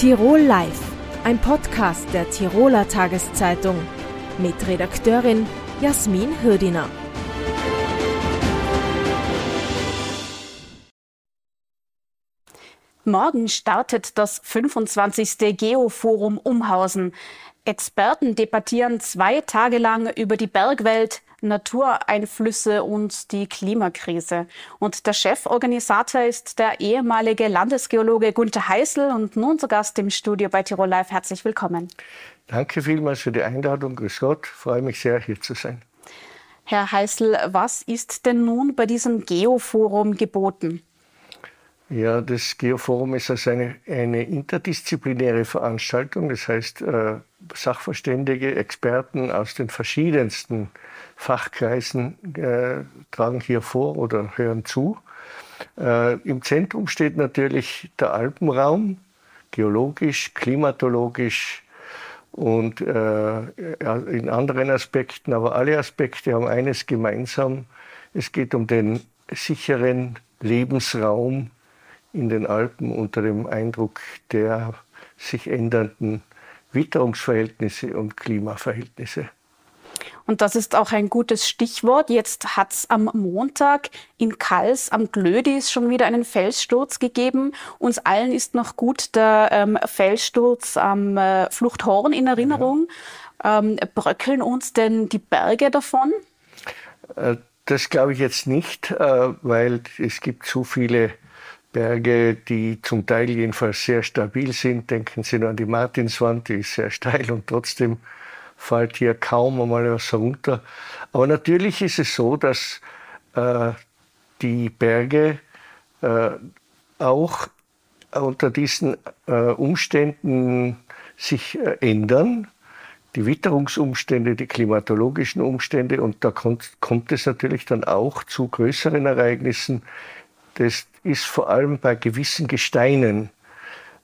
Tirol Live, ein Podcast der Tiroler Tageszeitung mit Redakteurin Jasmin Hürdiner. Morgen startet das 25. Geoforum Umhausen. Experten debattieren zwei Tage lang über die Bergwelt, Natureinflüsse und die Klimakrise. Und der Cheforganisator ist der ehemalige Landesgeologe Gunther Heißel und nun zu Gast im Studio bei Tirol Live. Herzlich willkommen. Danke vielmals für die Einladung. Grüß Gott. Freue mich sehr, hier zu sein. Herr Heißel, was ist denn nun bei diesem Geoforum geboten? Ja, das Geoforum ist also eine, eine interdisziplinäre Veranstaltung. Das heißt, äh, Sachverständige, Experten aus den verschiedensten Fachkreisen äh, tragen hier vor oder hören zu. Äh, Im Zentrum steht natürlich der Alpenraum, geologisch, klimatologisch und äh, in anderen Aspekten. Aber alle Aspekte haben eines gemeinsam. Es geht um den sicheren Lebensraum in den Alpen unter dem Eindruck der sich ändernden Witterungsverhältnisse und Klimaverhältnisse. Und das ist auch ein gutes Stichwort. Jetzt hat es am Montag in Kals am Glödis schon wieder einen Felssturz gegeben. Uns allen ist noch gut der ähm, Felssturz am äh, Fluchthorn in Erinnerung. Ja. Ähm, bröckeln uns denn die Berge davon? Äh, das glaube ich jetzt nicht, äh, weil es gibt so viele Berge, die zum Teil jedenfalls sehr stabil sind. Denken Sie nur an die Martinswand, die ist sehr steil und trotzdem fällt hier kaum einmal was runter. Aber natürlich ist es so, dass äh, die Berge äh, auch unter diesen äh, Umständen sich äh, ändern. Die Witterungsumstände, die klimatologischen Umstände und da kommt, kommt es natürlich dann auch zu größeren Ereignissen, das ist vor allem bei gewissen Gesteinen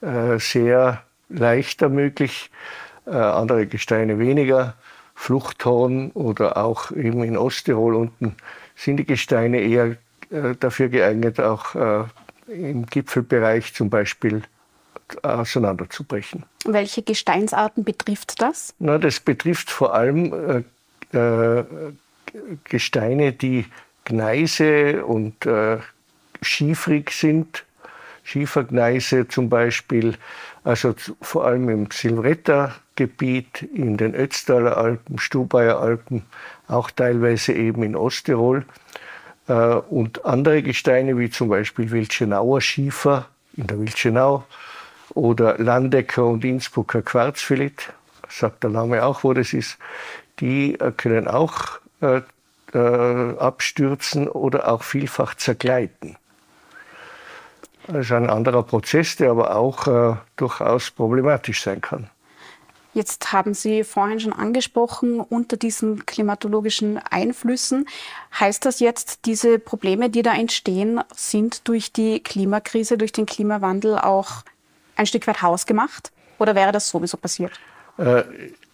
äh, sehr leichter möglich, äh, andere Gesteine weniger. Fluchthorn oder auch eben in Osttirol unten sind die Gesteine eher äh, dafür geeignet, auch äh, im Gipfelbereich zum Beispiel auseinanderzubrechen. Welche Gesteinsarten betrifft das? Na, das betrifft vor allem äh, äh, Gesteine, die Gneise und äh, schiefrig sind. Schiefergneise zum Beispiel, also vor allem im Silvretta-Gebiet, in den Ötztaler Alpen, Stubaier Alpen, auch teilweise eben in Osttirol. Äh, und andere Gesteine wie zum Beispiel Wildschenauer Schiefer in der Wildschenau oder Landecker und Innsbrucker Quarzfilit, sagt der Name auch, wo das ist, die äh, können auch äh, abstürzen oder auch vielfach zergleiten. Das ist ein anderer Prozess, der aber auch äh, durchaus problematisch sein kann. Jetzt haben Sie vorhin schon angesprochen, unter diesen klimatologischen Einflüssen. Heißt das jetzt, diese Probleme, die da entstehen, sind durch die Klimakrise, durch den Klimawandel auch ein Stück weit hausgemacht? Oder wäre das sowieso passiert? Äh,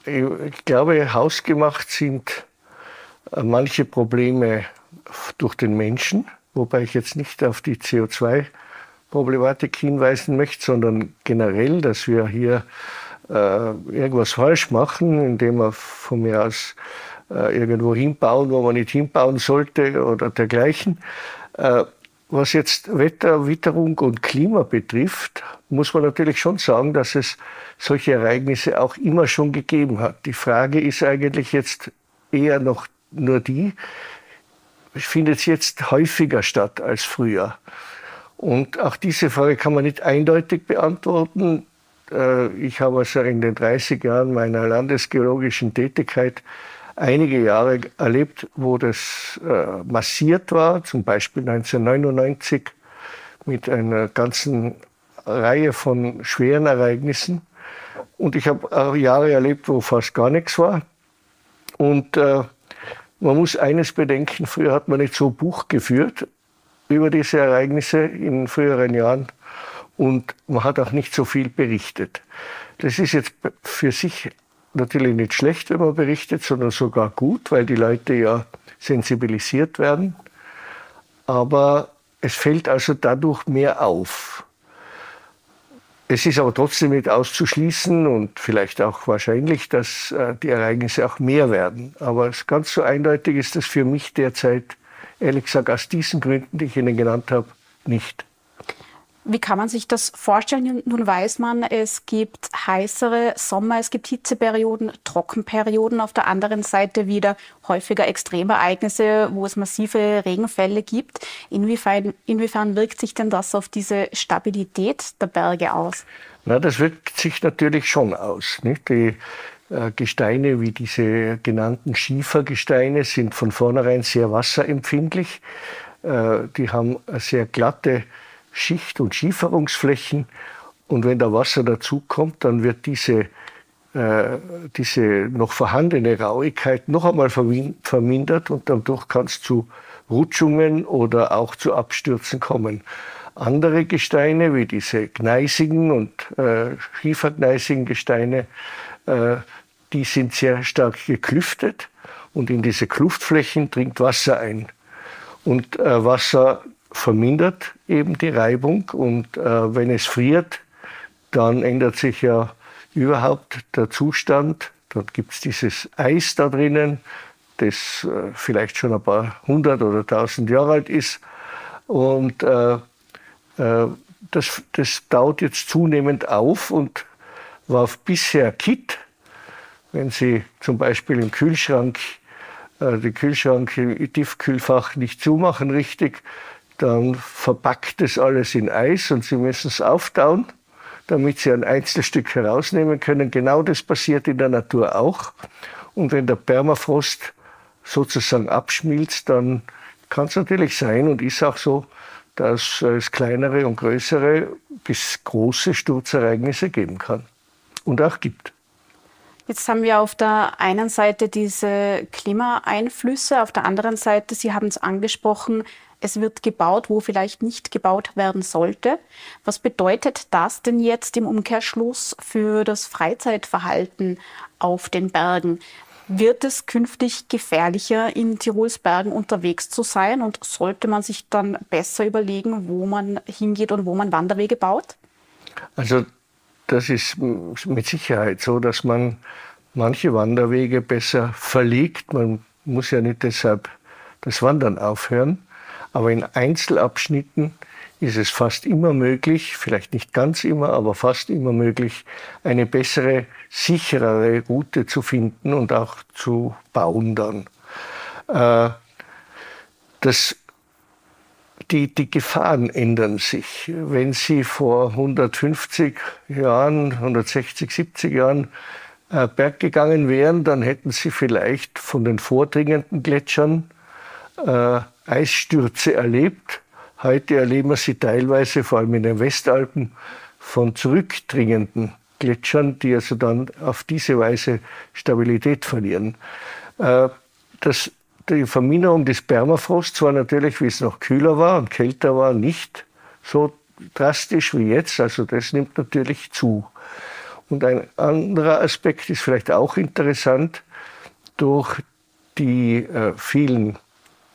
ich glaube, hausgemacht sind äh, manche Probleme durch den Menschen, wobei ich jetzt nicht auf die CO2 Problematik hinweisen möchte, sondern generell, dass wir hier irgendwas falsch machen, indem wir von mir aus äh, irgendwo hinbauen, wo man nicht hinbauen sollte oder dergleichen. Äh, was jetzt Wetter, Witterung und Klima betrifft, muss man natürlich schon sagen, dass es solche Ereignisse auch immer schon gegeben hat. Die Frage ist eigentlich jetzt eher noch nur die, findet es jetzt häufiger statt als früher? Und auch diese Frage kann man nicht eindeutig beantworten. Äh, ich habe also in den 30 Jahren meiner landesgeologischen Tätigkeit einige Jahre erlebt, wo das äh, massiert war, zum Beispiel 1999 mit einer ganzen Reihe von schweren Ereignissen. Und ich habe auch Jahre erlebt, wo fast gar nichts war. Und äh, man muss eines bedenken, früher hat man nicht so Buch geführt, über diese Ereignisse in früheren Jahren und man hat auch nicht so viel berichtet. Das ist jetzt für sich natürlich nicht schlecht, wenn man berichtet, sondern sogar gut, weil die Leute ja sensibilisiert werden. Aber es fällt also dadurch mehr auf. es ist aber trotzdem nicht auszuschließen und vielleicht auch wahrscheinlich, dass äh, die Ereignisse auch mehr werden. Aber ganz so eindeutig ist das für mich derzeit, ehrlich gesagt, aus diesen Gründen, die ich Ihnen genannt habe, nicht. Wie kann man sich das vorstellen? Nun weiß man, es gibt heißere Sommer, es gibt Hitzeperioden, Trockenperioden, auf der anderen Seite wieder häufiger Extremereignisse, wo es massive Regenfälle gibt. Inwiefern, inwiefern wirkt sich denn das auf diese Stabilität der Berge aus? Na, das wirkt sich natürlich schon aus. Nicht? Die äh, Gesteine wie diese genannten Schiefergesteine sind von vornherein sehr wasserempfindlich. Äh, die haben sehr glatte Schicht- und Schieferungsflächen. Und wenn da Wasser dazukommt, dann wird diese, äh, diese noch vorhandene Rauigkeit noch einmal vermindert und dadurch kann es zu Rutschungen oder auch zu Abstürzen kommen. Andere Gesteine, wie diese gneisigen und äh, schiefergneisigen Gesteine, äh, die sind sehr stark geklüftet und in diese Kluftflächen dringt Wasser ein. Und äh, Wasser vermindert eben die Reibung und äh, wenn es friert, dann ändert sich ja überhaupt der Zustand. Dann gibt es dieses Eis da drinnen, das äh, vielleicht schon ein paar hundert oder tausend Jahre alt ist. Und äh, äh das, das taut jetzt zunehmend auf und war bisher Kit. Wenn Sie zum Beispiel im Kühlschrank äh, den Kühlschrank im Tiefkühlfach nicht zumachen richtig, dann verpackt es alles in Eis und Sie müssen es auftauen, damit Sie ein Einzelstück herausnehmen können. Genau das passiert in der Natur auch. Und wenn der Permafrost sozusagen abschmilzt, dann kann es natürlich sein und ist auch so, dass es kleinere und größere bis große Sturzereignisse geben kann und auch gibt. Jetzt haben wir auf der einen Seite diese Klimaeinflüsse, auf der anderen Seite, Sie haben es angesprochen, es wird gebaut, wo vielleicht nicht gebaut werden sollte. Was bedeutet das denn jetzt im Umkehrschluss für das Freizeitverhalten auf den Bergen? Wird es künftig gefährlicher, in Tirols Bergen unterwegs zu sein? Und sollte man sich dann besser überlegen, wo man hingeht und wo man Wanderwege baut? Also das ist mit Sicherheit so, dass man manche Wanderwege besser verlegt. Man muss ja nicht deshalb das Wandern aufhören. Aber in Einzelabschnitten ist es fast immer möglich, vielleicht nicht ganz immer, aber fast immer möglich, eine bessere, sicherere Route zu finden und auch zu bauen dann. Äh, das, die, die Gefahren ändern sich. Wenn Sie vor 150 Jahren, 160, 70 Jahren äh, Berg gegangen wären, dann hätten Sie vielleicht von den vordringenden Gletschern äh, Eisstürze erlebt. Heute erleben wir sie teilweise, vor allem in den Westalpen, von zurückdringenden Gletschern, die also dann auf diese Weise Stabilität verlieren. Äh, das, die Verminderung des Permafrosts war natürlich, wie es noch kühler war und kälter war, nicht so drastisch wie jetzt. Also das nimmt natürlich zu. Und ein anderer Aspekt ist vielleicht auch interessant. Durch die äh, vielen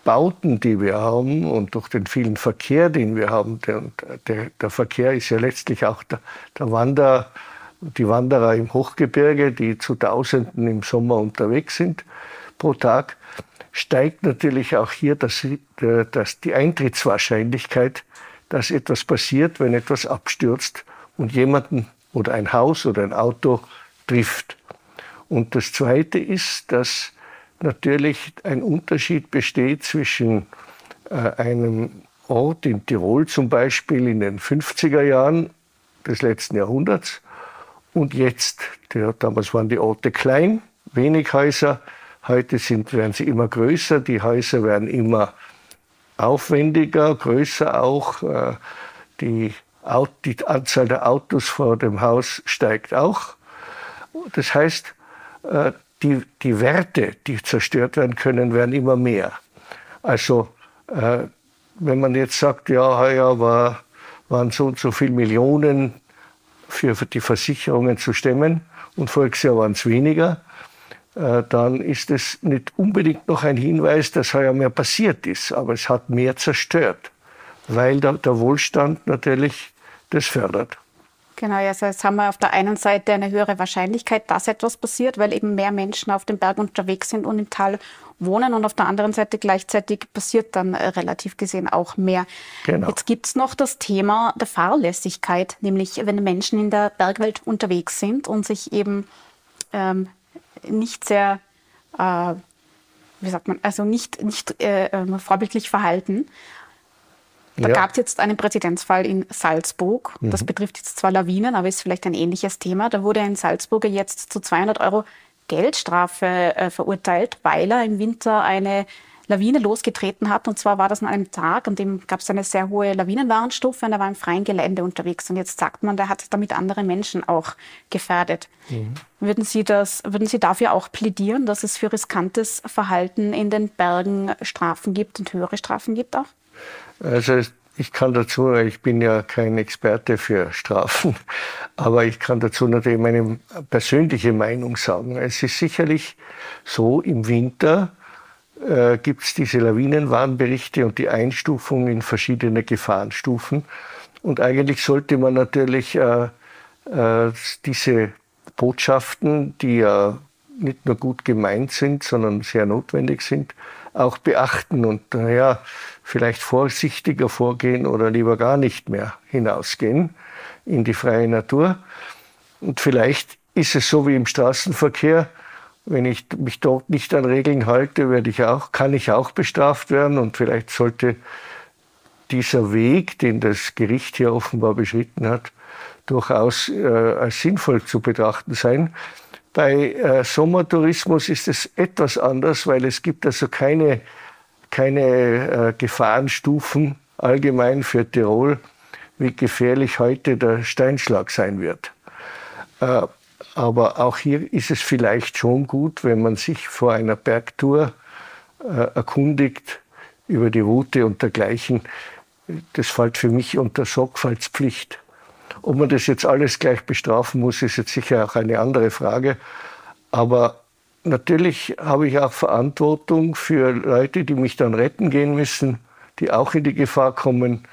Bauten, die wir haben und durch den vielen Verkehr, den wir haben, der, der, der Verkehr ist ja letztlich auch der, der Wanderer, die Wanderer im Hochgebirge, die zu Tausenden im Sommer unterwegs sind pro Tag, steigt natürlich auch hier das, das, die Eintrittswahrscheinlichkeit, dass etwas passiert, wenn etwas abstürzt und jemanden oder ein Haus oder ein Auto trifft. Und das Zweite ist, dass natürlich ein Unterschied besteht zwischen äh, einem Ort in Tirol zum Beispiel in den 50er Jahren des letzten Jahrhunderts und jetzt. Der, damals waren die Orte klein, wenig Häuser. Heute sind, werden sie immer größer. Die Häuser werden immer aufwendiger, größer auch. Äh, die, die Anzahl der Autos vor dem Haus steigt auch. Das heißt, äh, die, die Werte, die zerstört werden können, werden immer mehr. Also äh, wenn man jetzt sagt, ja, heuer war, waren so und so viele Millionen für, für die Versicherungen zu stemmen und voriges Jahr waren es weniger, äh, dann ist es nicht unbedingt noch ein Hinweis, dass heuer mehr passiert ist, aber es hat mehr zerstört, weil der, der Wohlstand natürlich das fördert. Genau, also jetzt haben wir auf der einen Seite eine höhere Wahrscheinlichkeit, dass etwas passiert, weil eben mehr Menschen auf dem Berg unterwegs sind und im Tal wohnen und auf der anderen Seite gleichzeitig passiert dann äh, relativ gesehen auch mehr. Genau. Jetzt gibt es noch das Thema der Fahrlässigkeit, nämlich wenn Menschen in der Bergwelt unterwegs sind und sich eben ähm, nicht sehr, äh, wie sagt man, also nicht, nicht äh, ähm, vorbildlich verhalten da ja. gab es jetzt einen Präzedenzfall in Salzburg. Mhm. Das betrifft jetzt zwar Lawinen, aber ist vielleicht ein ähnliches Thema. Da wurde ein Salzburger jetzt zu 200 Euro Geldstrafe äh, verurteilt, weil er im Winter eine Lawine losgetreten hat. Und zwar war das an einem Tag, an dem gab es eine sehr hohe Lawinenwarnstufe und er war im freien Gelände unterwegs. Und jetzt sagt man, der hat damit andere Menschen auch gefährdet. Mhm. Würden, Sie das, würden Sie dafür auch plädieren, dass es für riskantes Verhalten in den Bergen Strafen gibt und höhere Strafen gibt auch? Also ich kann dazu, ich bin ja kein Experte für Strafen, aber ich kann dazu natürlich meine persönliche Meinung sagen. Es ist sicherlich so, im Winter äh, gibt es diese Lawinenwarnberichte und die Einstufung in verschiedene Gefahrenstufen. Und eigentlich sollte man natürlich äh, äh, diese Botschaften, die ja nicht nur gut gemeint sind, sondern sehr notwendig sind, auch beachten und naja, vielleicht vorsichtiger vorgehen oder lieber gar nicht mehr hinausgehen in die freie Natur. Und vielleicht ist es so wie im Straßenverkehr, wenn ich mich dort nicht an Regeln halte, werde ich auch, kann ich auch bestraft werden und vielleicht sollte dieser Weg, den das Gericht hier offenbar beschritten hat, durchaus äh, als sinnvoll zu betrachten sein. Bei äh, Sommertourismus ist es etwas anders, weil es gibt also keine, keine äh, Gefahrenstufen allgemein für Tirol, wie gefährlich heute der Steinschlag sein wird. Äh, aber auch hier ist es vielleicht schon gut, wenn man sich vor einer Bergtour äh, erkundigt über die Route und dergleichen. Das fällt für mich unter Sorgfaltspflicht. Ob man das jetzt alles gleich bestrafen muss, ist jetzt sicher auch eine andere Frage. Aber natürlich habe ich auch Verantwortung für Leute, die mich dann retten gehen müssen, die auch in die Gefahr kommen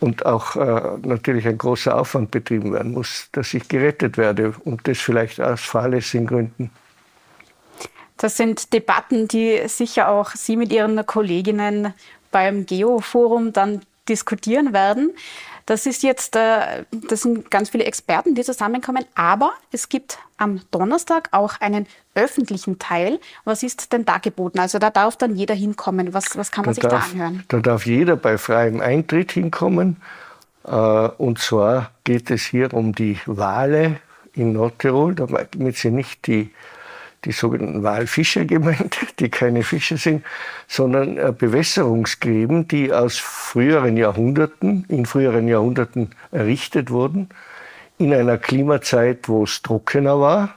und auch äh, natürlich ein großer Aufwand betrieben werden muss, dass ich gerettet werde und das vielleicht aus fahrlässigen Gründen. Das sind Debatten, die sicher auch Sie mit Ihren Kolleginnen beim Geoforum dann diskutieren werden. Das ist jetzt, äh, das sind ganz viele Experten, die zusammenkommen, aber es gibt am Donnerstag auch einen öffentlichen Teil. Was ist denn da geboten? Also da darf dann jeder hinkommen. Was, was kann man da sich darf, da anhören? Da darf jeder bei freiem Eintritt hinkommen. Äh, und zwar geht es hier um die Wale in Nordtirol, damit sie nicht die die sogenannten Walfische gemeint, die keine Fische sind, sondern äh, Bewässerungsgräben, die aus früheren Jahrhunderten, in früheren Jahrhunderten errichtet wurden, in einer Klimazeit, wo es trockener war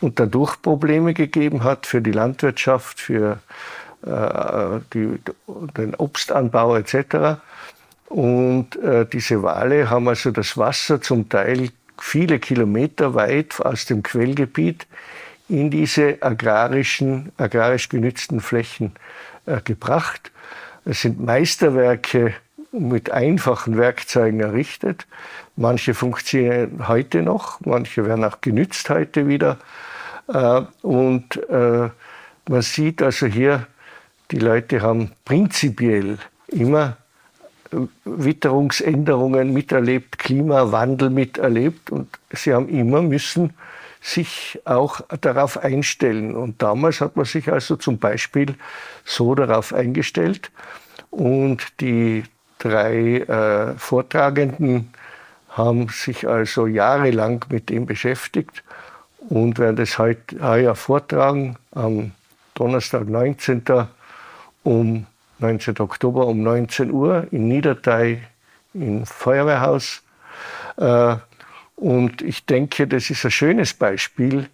und dadurch Probleme gegeben hat für die Landwirtschaft, für äh, die, den Obstanbau etc. Und äh, diese Wale haben also das Wasser zum Teil viele Kilometer weit aus dem Quellgebiet in diese agrarischen, agrarisch genützten Flächen äh, gebracht. Es sind Meisterwerke mit einfachen Werkzeugen errichtet. Manche funktionieren heute noch, manche werden auch genützt heute wieder. Äh, und äh, man sieht also hier, die Leute haben prinzipiell immer äh, Witterungsänderungen miterlebt, Klimawandel miterlebt und sie haben immer müssen sich auch darauf einstellen. Und damals hat man sich also zum Beispiel so darauf eingestellt. Und die drei äh, Vortragenden haben sich also jahrelang mit dem beschäftigt und werden das heute heuer vortragen am Donnerstag, 19. um 19. Oktober um 19 Uhr in Niedertei im Feuerwehrhaus. Äh, und ich denke, das ist ein schönes Beispiel,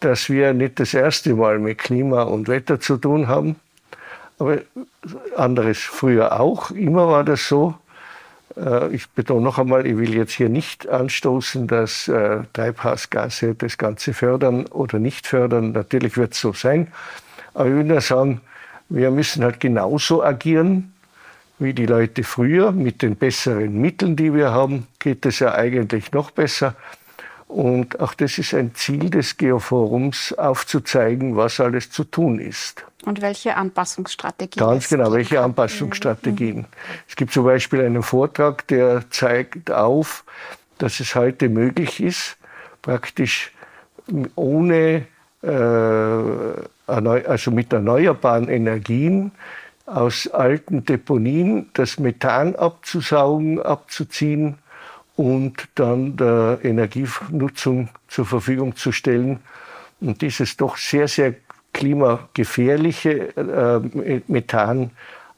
dass wir nicht das erste Mal mit Klima und Wetter zu tun haben, aber anderes früher auch. Immer war das so. Äh, ich betone noch einmal, ich will jetzt hier nicht anstoßen, dass äh, Treibhausgase das Ganze fördern oder nicht fördern. Natürlich wird es so sein. Aber ich will nur sagen, wir müssen halt genauso agieren wie die Leute früher. Mit den besseren Mitteln, die wir haben, geht es ja eigentlich noch besser. Und auch das ist ein Ziel des Geoforums, aufzuzeigen, was alles zu tun ist. Und welche Anpassungsstrategien? Ganz genau, welche. Anpassungsstrategien. Mhm. Es gibt zum Beispiel einen Vortrag, der zeigt auf, dass es heute möglich ist, praktisch ohne, äh, also mit erneuerbaren Energien aus alten Deponien das Methan abzusaugen, abzuziehen und dann der Energienutzung zur Verfügung zu stellen. Und dieses doch sehr, sehr klimagefährliche äh, Methan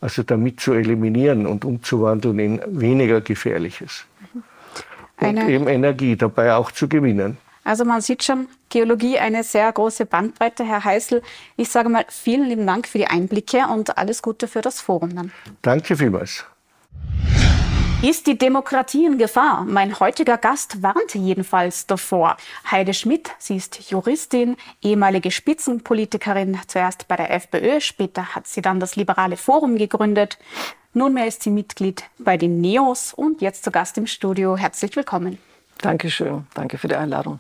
also damit zu eliminieren und umzuwandeln in weniger gefährliches. Und eben Energie dabei auch zu gewinnen. Also man sieht schon, Geologie eine sehr große Bandbreite. Herr Heißel, ich sage mal vielen lieben Dank für die Einblicke und alles Gute für das Forum dann. Danke vielmals. Ist die Demokratie in Gefahr? Mein heutiger Gast warnte jedenfalls davor. Heide Schmidt, sie ist Juristin, ehemalige Spitzenpolitikerin, zuerst bei der FPÖ, später hat sie dann das Liberale Forum gegründet. Nunmehr ist sie Mitglied bei den NEOS und jetzt zu Gast im Studio. Herzlich willkommen. Dankeschön, danke für die Einladung.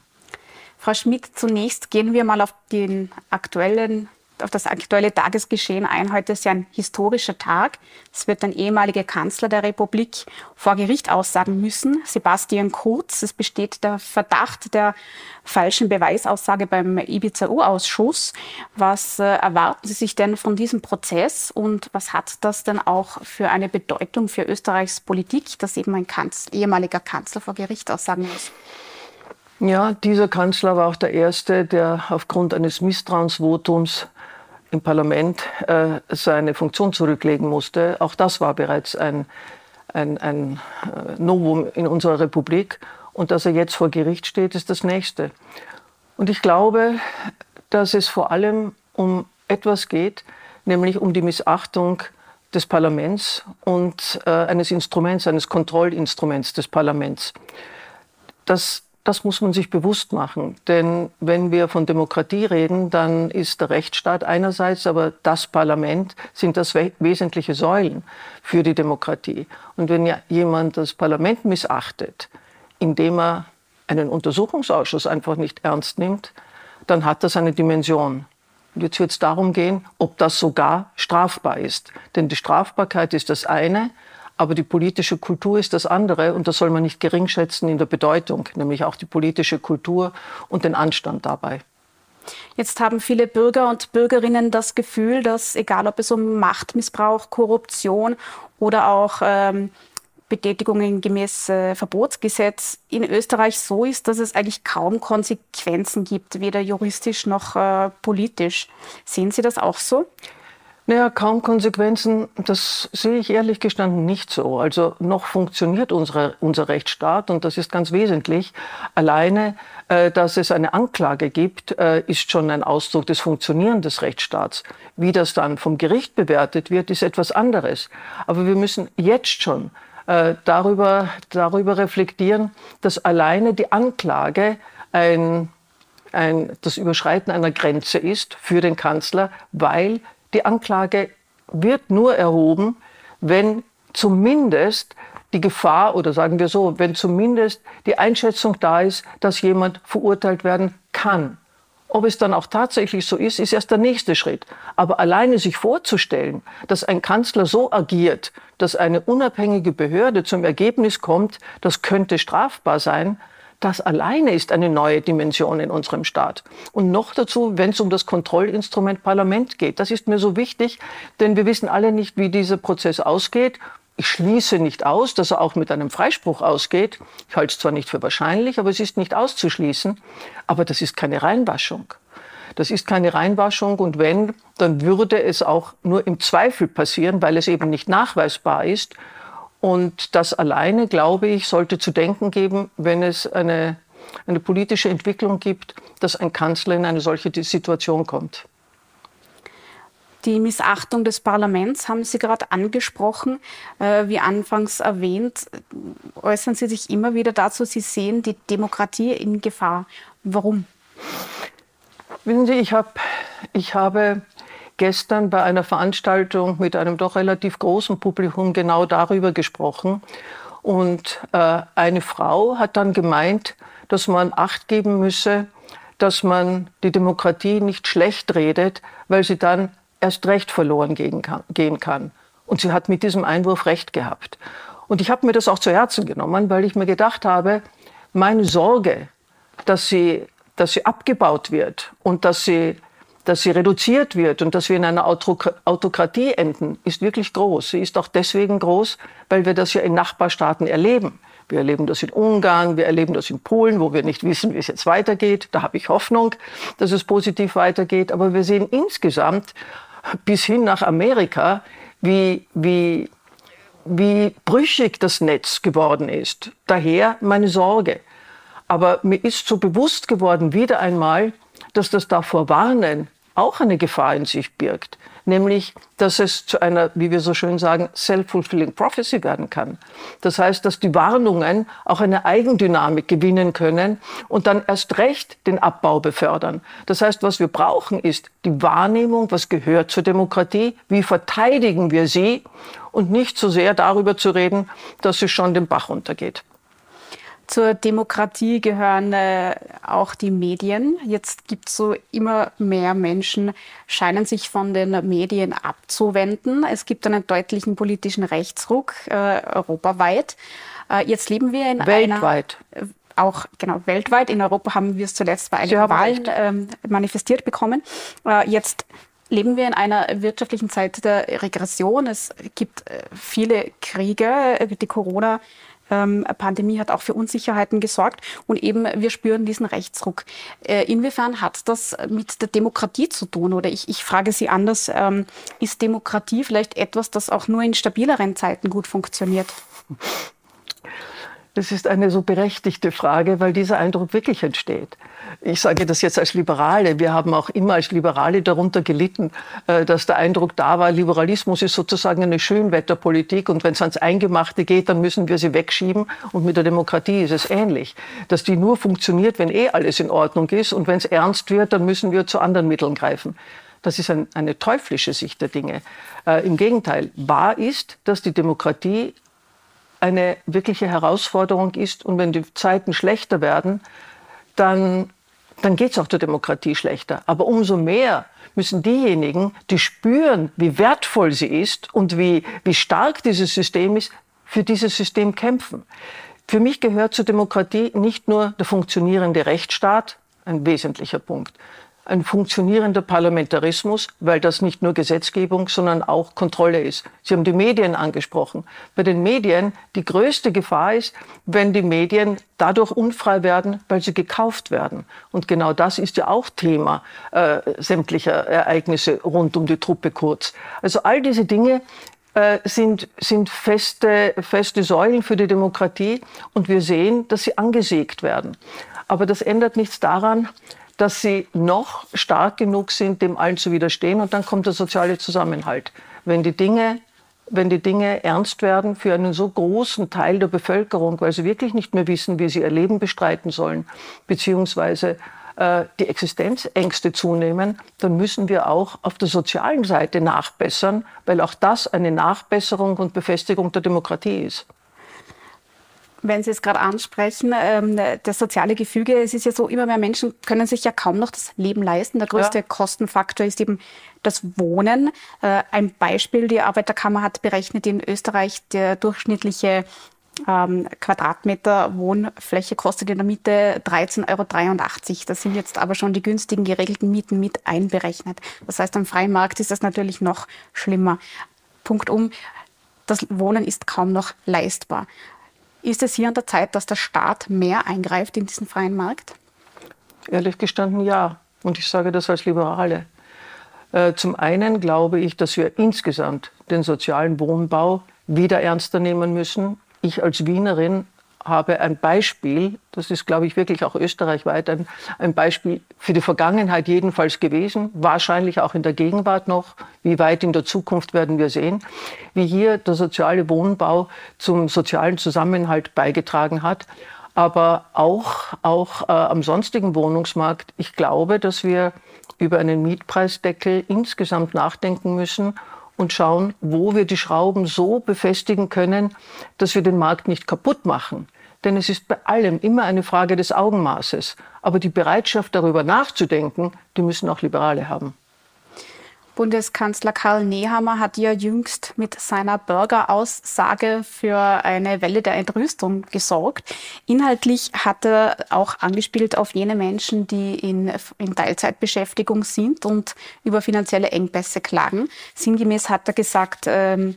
Frau Schmidt, zunächst gehen wir mal auf den aktuellen auf das aktuelle Tagesgeschehen ein. Heute ist ja ein historischer Tag. Es wird ein ehemaliger Kanzler der Republik vor Gericht aussagen müssen, Sebastian Kurz. Es besteht der Verdacht der falschen Beweisaussage beim Ibiza-U-Ausschuss. Was äh, erwarten Sie sich denn von diesem Prozess und was hat das denn auch für eine Bedeutung für Österreichs Politik, dass eben ein Kanzler, ehemaliger Kanzler vor Gericht aussagen muss? Ja, dieser Kanzler war auch der Erste, der aufgrund eines Misstrauensvotums im Parlament äh, seine Funktion zurücklegen musste. Auch das war bereits ein, ein, ein äh, Novum in unserer Republik. Und dass er jetzt vor Gericht steht, ist das Nächste. Und ich glaube, dass es vor allem um etwas geht, nämlich um die Missachtung des Parlaments und äh, eines Instruments, eines Kontrollinstruments des Parlaments. Das das muss man sich bewusst machen. Denn wenn wir von Demokratie reden, dann ist der Rechtsstaat einerseits, aber das Parlament sind das wesentliche Säulen für die Demokratie. Und wenn ja jemand das Parlament missachtet, indem er einen Untersuchungsausschuss einfach nicht ernst nimmt, dann hat das eine Dimension. Und jetzt wird es darum gehen, ob das sogar strafbar ist. Denn die Strafbarkeit ist das eine, aber die politische Kultur ist das andere und das soll man nicht geringschätzen in der Bedeutung, nämlich auch die politische Kultur und den Anstand dabei. Jetzt haben viele Bürger und Bürgerinnen das Gefühl, dass egal ob es um Machtmissbrauch, Korruption oder auch ähm, Betätigungen gemäß äh, Verbotsgesetz in Österreich so ist, dass es eigentlich kaum Konsequenzen gibt, weder juristisch noch äh, politisch. Sehen Sie das auch so? Naja, kaum Konsequenzen, das sehe ich ehrlich gestanden nicht so. Also noch funktioniert unsere, unser Rechtsstaat und das ist ganz wesentlich. Alleine, äh, dass es eine Anklage gibt, äh, ist schon ein Ausdruck des Funktionierens des Rechtsstaats. Wie das dann vom Gericht bewertet wird, ist etwas anderes. Aber wir müssen jetzt schon äh, darüber, darüber reflektieren, dass alleine die Anklage ein, ein, das Überschreiten einer Grenze ist für den Kanzler, weil die Anklage wird nur erhoben, wenn zumindest die Gefahr oder sagen wir so, wenn zumindest die Einschätzung da ist, dass jemand verurteilt werden kann. Ob es dann auch tatsächlich so ist, ist erst der nächste Schritt. Aber alleine sich vorzustellen, dass ein Kanzler so agiert, dass eine unabhängige Behörde zum Ergebnis kommt, das könnte strafbar sein, das alleine ist eine neue Dimension in unserem Staat. Und noch dazu, wenn es um das Kontrollinstrument Parlament geht. Das ist mir so wichtig, denn wir wissen alle nicht, wie dieser Prozess ausgeht. Ich schließe nicht aus, dass er auch mit einem Freispruch ausgeht. Ich halte es zwar nicht für wahrscheinlich, aber es ist nicht auszuschließen. Aber das ist keine Reinwaschung. Das ist keine Reinwaschung und wenn, dann würde es auch nur im Zweifel passieren, weil es eben nicht nachweisbar ist. Und das alleine, glaube ich, sollte zu denken geben, wenn es eine, eine politische Entwicklung gibt, dass ein Kanzler in eine solche Situation kommt. Die Missachtung des Parlaments haben Sie gerade angesprochen. Äh, wie anfangs erwähnt, äußern Sie sich immer wieder dazu, Sie sehen die Demokratie in Gefahr. Warum? Wissen Sie, ich, hab, ich habe gestern bei einer Veranstaltung mit einem doch relativ großen Publikum genau darüber gesprochen. Und äh, eine Frau hat dann gemeint, dass man Acht geben müsse, dass man die Demokratie nicht schlecht redet, weil sie dann erst recht verloren gehen kann. Und sie hat mit diesem Einwurf recht gehabt. Und ich habe mir das auch zu Herzen genommen, weil ich mir gedacht habe, meine Sorge, dass sie, dass sie abgebaut wird und dass sie, dass sie reduziert wird und dass wir in einer Autokratie enden, ist wirklich groß. Sie ist auch deswegen groß, weil wir das ja in Nachbarstaaten erleben. Wir erleben das in Ungarn, wir erleben das in Polen, wo wir nicht wissen, wie es jetzt weitergeht. Da habe ich Hoffnung, dass es positiv weitergeht. Aber wir sehen insgesamt bis hin nach Amerika, wie, wie, wie brüchig das Netz geworden ist. Daher meine Sorge. Aber mir ist so bewusst geworden, wieder einmal, dass das davor warnen auch eine Gefahr in sich birgt nämlich dass es zu einer, wie wir so schön sagen, self-fulfilling prophecy werden kann. Das heißt, dass die Warnungen auch eine Eigendynamik gewinnen können und dann erst recht den Abbau befördern. Das heißt, was wir brauchen, ist die Wahrnehmung, was gehört zur Demokratie, wie verteidigen wir sie und nicht so sehr darüber zu reden, dass sie schon den Bach runtergeht. Zur Demokratie gehören äh, auch die Medien. Jetzt gibt es so immer mehr Menschen, scheinen sich von den Medien abzuwenden. Es gibt einen deutlichen politischen Rechtsruck äh, europaweit. Äh, jetzt leben wir in weltweit. einer äh, auch genau weltweit. In Europa haben wir es zuletzt bei einigen Wahlen ähm, manifestiert bekommen. Äh, jetzt leben wir in einer wirtschaftlichen Zeit der Regression. Es gibt äh, viele Kriege. Die Corona ähm, Pandemie hat auch für Unsicherheiten gesorgt und eben wir spüren diesen Rechtsruck. Äh, inwiefern hat das mit der Demokratie zu tun? Oder ich, ich frage Sie anders, ähm, ist Demokratie vielleicht etwas, das auch nur in stabileren Zeiten gut funktioniert? Das ist eine so berechtigte Frage, weil dieser Eindruck wirklich entsteht. Ich sage das jetzt als Liberale. Wir haben auch immer als Liberale darunter gelitten, äh, dass der Eindruck da war, Liberalismus ist sozusagen eine Schönwetterpolitik und wenn es ans Eingemachte geht, dann müssen wir sie wegschieben. Und mit der Demokratie ist es ähnlich, dass die nur funktioniert, wenn eh alles in Ordnung ist und wenn es ernst wird, dann müssen wir zu anderen Mitteln greifen. Das ist ein, eine teuflische Sicht der Dinge. Äh, Im Gegenteil, wahr ist, dass die Demokratie eine wirkliche Herausforderung ist. Und wenn die Zeiten schlechter werden, dann, dann geht es auch der Demokratie schlechter. Aber umso mehr müssen diejenigen, die spüren, wie wertvoll sie ist und wie, wie stark dieses System ist, für dieses System kämpfen. Für mich gehört zur Demokratie nicht nur der funktionierende Rechtsstaat, ein wesentlicher Punkt, ein funktionierender Parlamentarismus, weil das nicht nur Gesetzgebung, sondern auch Kontrolle ist. Sie haben die Medien angesprochen. Bei den Medien die größte Gefahr ist, wenn die Medien dadurch unfrei werden, weil sie gekauft werden. Und genau das ist ja auch Thema äh, sämtlicher Ereignisse rund um die Truppe Kurz. Also all diese Dinge äh, sind, sind feste, feste Säulen für die Demokratie und wir sehen, dass sie angesägt werden. Aber das ändert nichts daran, dass sie noch stark genug sind, dem allen zu widerstehen. Und dann kommt der soziale Zusammenhalt. Wenn die Dinge wenn die Dinge ernst werden für einen so großen Teil der Bevölkerung, weil sie wirklich nicht mehr wissen, wie sie ihr Leben bestreiten sollen, beziehungsweise äh, die Existenzängste zunehmen, dann müssen wir auch auf der sozialen Seite nachbessern, weil auch das eine Nachbesserung und Befestigung der Demokratie ist wenn Sie es gerade ansprechen, ähm, das soziale Gefüge, es ist ja so, immer mehr Menschen können sich ja kaum noch das Leben leisten. Der größte ja. Kostenfaktor ist eben das Wohnen. Äh, ein Beispiel, die Arbeiterkammer hat berechnet, in Österreich der durchschnittliche ähm, Quadratmeter Wohnfläche kostet in der Miete 13,83 Euro. Das sind jetzt aber schon die günstigen geregelten Mieten mit einberechnet. Das heißt, am freien Markt ist das natürlich noch schlimmer. Punkt um, das Wohnen ist kaum noch leistbar. Ist es hier an der Zeit, dass der Staat mehr eingreift in diesen freien Markt? Ehrlich gestanden ja. Und ich sage das als Liberale. Äh, zum einen glaube ich, dass wir insgesamt den sozialen Wohnbau wieder ernster nehmen müssen. Ich als Wienerin habe ein Beispiel, das ist, glaube ich, wirklich auch österreichweit ein, ein Beispiel für die Vergangenheit jedenfalls gewesen, wahrscheinlich auch in der Gegenwart noch, wie weit in der Zukunft werden wir sehen, wie hier der soziale Wohnbau zum sozialen Zusammenhalt beigetragen hat. aber auch, auch äh, am sonstigen Wohnungsmarkt. Ich glaube, dass wir über einen Mietpreisdeckel insgesamt nachdenken müssen und schauen, wo wir die Schrauben so befestigen können, dass wir den Markt nicht kaputt machen. Denn es ist bei allem immer eine Frage des Augenmaßes. Aber die Bereitschaft, darüber nachzudenken, die müssen auch Liberale haben. Bundeskanzler Karl Nehammer hat ja jüngst mit seiner Bürgeraussage für eine Welle der Entrüstung gesorgt. Inhaltlich hat er auch angespielt auf jene Menschen, die in, in Teilzeitbeschäftigung sind und über finanzielle Engpässe klagen. Sinngemäß hat er gesagt, ähm,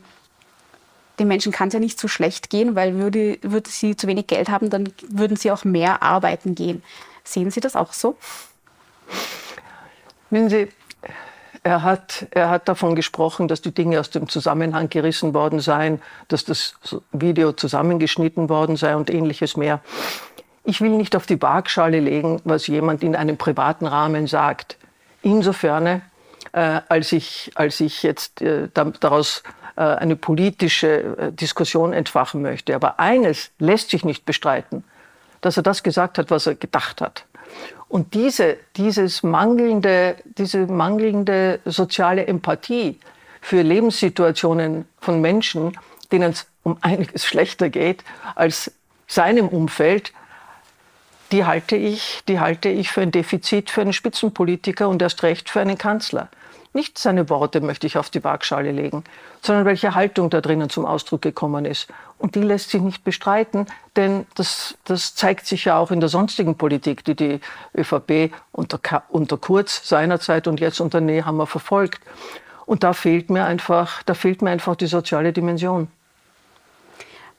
den Menschen kann es ja nicht so schlecht gehen, weil würde, würde sie zu wenig Geld haben, dann würden sie auch mehr arbeiten gehen. Sehen Sie das auch so? Wenn Sie, er hat, er hat davon gesprochen, dass die Dinge aus dem Zusammenhang gerissen worden seien, dass das Video zusammengeschnitten worden sei und ähnliches mehr. Ich will nicht auf die Waagschale legen, was jemand in einem privaten Rahmen sagt. Insofern, äh, als, ich, als ich jetzt äh, daraus äh, eine politische äh, Diskussion entfachen möchte. Aber eines lässt sich nicht bestreiten, dass er das gesagt hat, was er gedacht hat. Und diese, dieses mangelnde, diese mangelnde soziale Empathie für Lebenssituationen von Menschen, denen es um einiges schlechter geht als seinem Umfeld, die halte ich, die halte ich für ein Defizit für einen Spitzenpolitiker und erst recht für einen Kanzler. Nicht seine Worte möchte ich auf die Waagschale legen, sondern welche Haltung da drinnen zum Ausdruck gekommen ist. Und die lässt sich nicht bestreiten, denn das, das zeigt sich ja auch in der sonstigen Politik, die die ÖVP unter, unter Kurz seinerzeit und jetzt unter Nehammer verfolgt. Und da fehlt mir einfach, da fehlt mir einfach die soziale Dimension.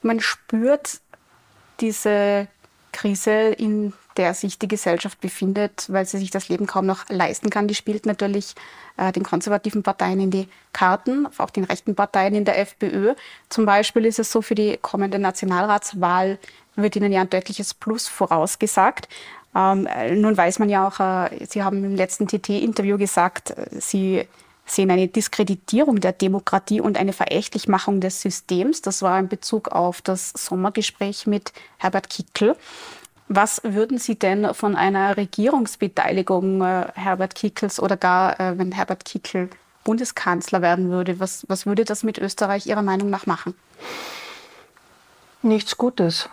Man spürt diese Krise in der sich die Gesellschaft befindet, weil sie sich das Leben kaum noch leisten kann. Die spielt natürlich äh, den konservativen Parteien in die Karten, auch den rechten Parteien in der FPÖ. Zum Beispiel ist es so, für die kommende Nationalratswahl wird ihnen ja ein deutliches Plus vorausgesagt. Ähm, nun weiß man ja auch, äh, Sie haben im letzten TT-Interview gesagt, äh, Sie sehen eine Diskreditierung der Demokratie und eine Verächtlichmachung des Systems. Das war in Bezug auf das Sommergespräch mit Herbert Kickl. Was würden Sie denn von einer Regierungsbeteiligung äh, Herbert Kickels oder gar, äh, wenn Herbert Kickl Bundeskanzler werden würde, was, was würde das mit Österreich Ihrer Meinung nach machen? Nichts Gutes.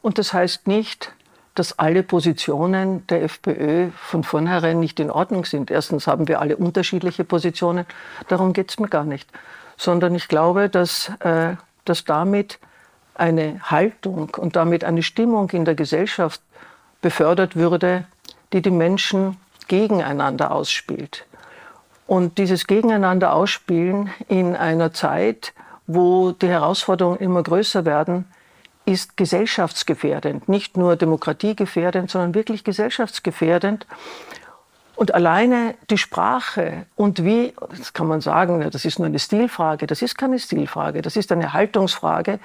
Und das heißt nicht, dass alle Positionen der FPÖ von vornherein nicht in Ordnung sind. Erstens haben wir alle unterschiedliche Positionen, darum geht es mir gar nicht. Sondern ich glaube, dass, äh, dass damit eine Haltung und damit eine Stimmung in der Gesellschaft befördert würde, die die Menschen gegeneinander ausspielt. Und dieses Gegeneinander ausspielen in einer Zeit, wo die Herausforderungen immer größer werden, ist gesellschaftsgefährdend, nicht nur demokratiegefährdend, sondern wirklich gesellschaftsgefährdend. Und alleine die Sprache und wie, das kann man sagen, das ist nur eine Stilfrage, das ist keine Stilfrage, das ist eine Haltungsfrage.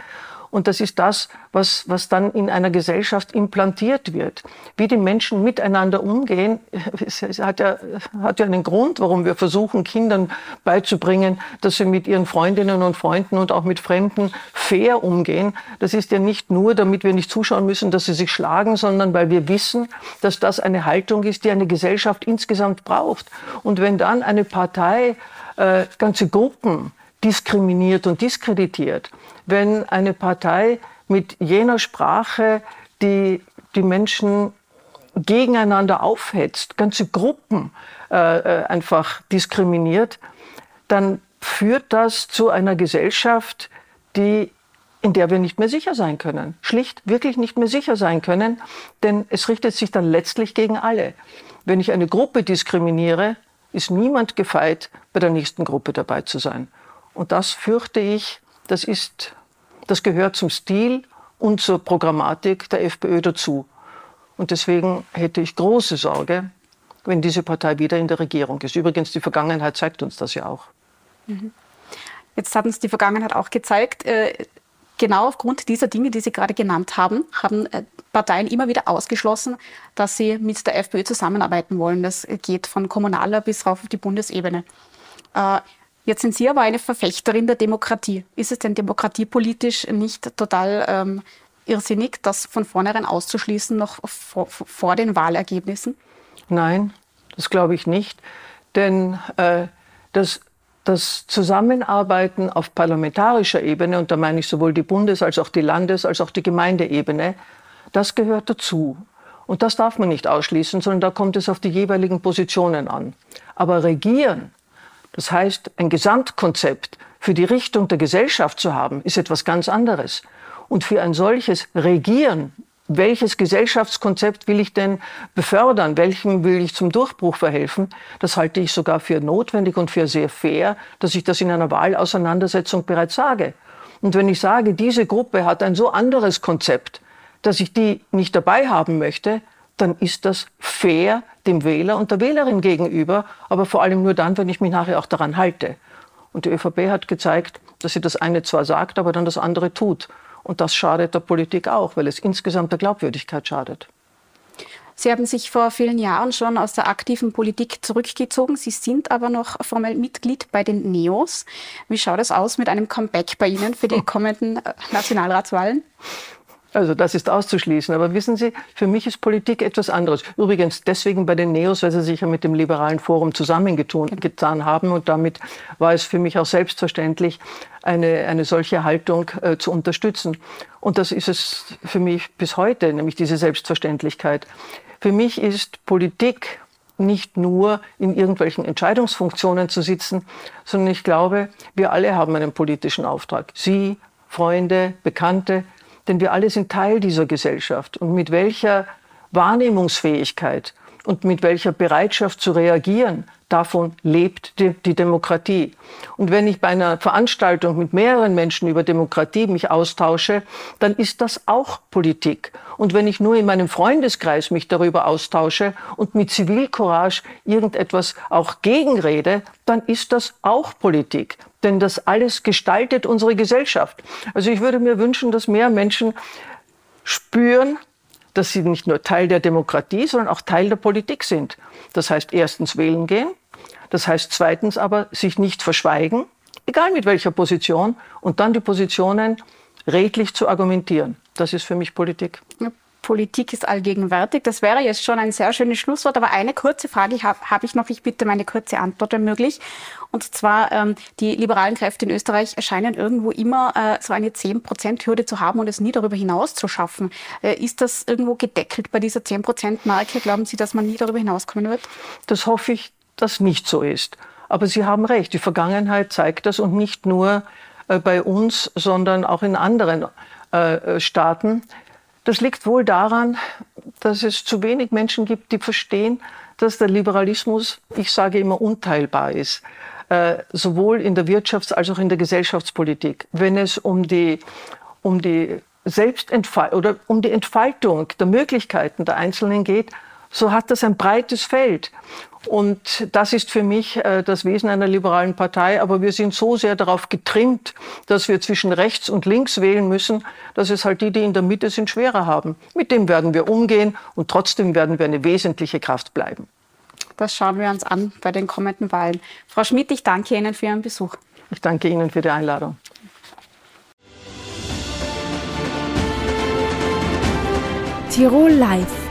Und das ist das, was, was dann in einer Gesellschaft implantiert wird. Wie die Menschen miteinander umgehen, es hat ja, hat ja einen Grund, warum wir versuchen, Kindern beizubringen, dass sie mit ihren Freundinnen und Freunden und auch mit Fremden fair umgehen. Das ist ja nicht nur, damit wir nicht zuschauen müssen, dass sie sich schlagen, sondern weil wir wissen, dass das eine Haltung ist, die eine Gesellschaft insgesamt braucht. Und wenn dann eine Partei äh, ganze Gruppen diskriminiert und diskreditiert, wenn eine Partei mit jener Sprache, die die Menschen gegeneinander aufhetzt, ganze Gruppen äh, äh, einfach diskriminiert, dann führt das zu einer Gesellschaft, die in der wir nicht mehr sicher sein können. Schlicht wirklich nicht mehr sicher sein können, denn es richtet sich dann letztlich gegen alle. Wenn ich eine Gruppe diskriminiere, ist niemand gefeit, bei der nächsten Gruppe dabei zu sein. Und das fürchte ich, das ist, das gehört zum Stil und zur Programmatik der FPÖ dazu. Und deswegen hätte ich große Sorge, wenn diese Partei wieder in der Regierung ist. Übrigens, die Vergangenheit zeigt uns das ja auch. Mhm. Jetzt hat uns die Vergangenheit auch gezeigt, äh, genau aufgrund dieser Dinge, die Sie gerade genannt haben, haben äh, Parteien immer wieder ausgeschlossen, dass sie mit der FPÖ zusammenarbeiten wollen. Das geht von kommunaler bis rauf auf die Bundesebene. Jetzt sind Sie aber eine Verfechterin der Demokratie. Ist es denn demokratiepolitisch nicht total ähm, irrsinnig, das von vornherein auszuschließen, noch vor, vor den Wahlergebnissen? Nein, das glaube ich nicht. Denn äh, das, das Zusammenarbeiten auf parlamentarischer Ebene, und da meine ich sowohl die Bundes- als auch die Landes- als auch die Gemeindeebene, das gehört dazu. Und das darf man nicht ausschließen, sondern da kommt es auf die jeweiligen Positionen an. Aber regieren, das heißt ein Gesamtkonzept für die Richtung der Gesellschaft zu haben, ist etwas ganz anderes. Und für ein solches Regieren, welches Gesellschaftskonzept will ich denn befördern, welchem will ich zum Durchbruch verhelfen, das halte ich sogar für notwendig und für sehr fair, dass ich das in einer Wahlauseinandersetzung bereits sage. Und wenn ich sage, diese Gruppe hat ein so anderes Konzept, dass ich die nicht dabei haben möchte, dann ist das fair dem Wähler und der Wählerin gegenüber, aber vor allem nur dann, wenn ich mich nachher auch daran halte. Und die ÖVP hat gezeigt, dass sie das eine zwar sagt, aber dann das andere tut. Und das schadet der Politik auch, weil es insgesamt der Glaubwürdigkeit schadet. Sie haben sich vor vielen Jahren schon aus der aktiven Politik zurückgezogen. Sie sind aber noch formell Mitglied bei den NEOS. Wie schaut es aus mit einem Comeback bei Ihnen für die kommenden äh, Nationalratswahlen? Also das ist auszuschließen. Aber wissen Sie, für mich ist Politik etwas anderes. Übrigens deswegen bei den Neos, weil sie sich ja mit dem Liberalen Forum zusammengetan haben. Und damit war es für mich auch selbstverständlich, eine, eine solche Haltung äh, zu unterstützen. Und das ist es für mich bis heute, nämlich diese Selbstverständlichkeit. Für mich ist Politik nicht nur in irgendwelchen Entscheidungsfunktionen zu sitzen, sondern ich glaube, wir alle haben einen politischen Auftrag. Sie, Freunde, Bekannte, denn wir alle sind Teil dieser Gesellschaft. Und mit welcher Wahrnehmungsfähigkeit und mit welcher Bereitschaft zu reagieren, davon lebt die, die, Demokratie. Und wenn ich bei einer Veranstaltung mit mehreren Menschen über Demokratie mich austausche, dann ist das auch Politik. Und wenn ich nur in meinem Freundeskreis mich darüber austausche und mit Zivilcourage irgendetwas auch gegenrede, dann ist das auch Politik. Denn das alles gestaltet unsere Gesellschaft. Also ich würde mir wünschen, dass mehr Menschen spüren, dass sie nicht nur Teil der Demokratie, sondern auch Teil der Politik sind. Das heißt erstens wählen gehen, das heißt zweitens aber sich nicht verschweigen, egal mit welcher Position, und dann die Positionen redlich zu argumentieren. Das ist für mich Politik. Ja. Politik ist allgegenwärtig. Das wäre jetzt schon ein sehr schönes Schlusswort. Aber eine kurze Frage habe hab ich noch. Ich bitte meine kurze Antwort, wenn möglich. Und zwar, ähm, die liberalen Kräfte in Österreich scheinen irgendwo immer äh, so eine 10-Prozent-Hürde zu haben und es nie darüber hinaus zu schaffen. Äh, ist das irgendwo gedeckelt bei dieser 10-Prozent-Marke? Glauben Sie, dass man nie darüber hinauskommen wird? Das hoffe ich, dass nicht so ist. Aber Sie haben recht. Die Vergangenheit zeigt das und nicht nur äh, bei uns, sondern auch in anderen äh, Staaten. Das liegt wohl daran, dass es zu wenig Menschen gibt, die verstehen, dass der Liberalismus, ich sage immer, unteilbar ist. Äh, sowohl in der Wirtschafts- als auch in der Gesellschaftspolitik. Wenn es um die, um die Selbstentfaltung oder um die Entfaltung der Möglichkeiten der Einzelnen geht, so hat das ein breites Feld. Und das ist für mich äh, das Wesen einer liberalen Partei. Aber wir sind so sehr darauf getrimmt, dass wir zwischen rechts und links wählen müssen, dass es halt die, die in der Mitte sind, schwerer haben. Mit dem werden wir umgehen und trotzdem werden wir eine wesentliche Kraft bleiben. Das schauen wir uns an bei den kommenden Wahlen. Frau Schmidt, ich danke Ihnen für Ihren Besuch. Ich danke Ihnen für die Einladung. Tirol Live,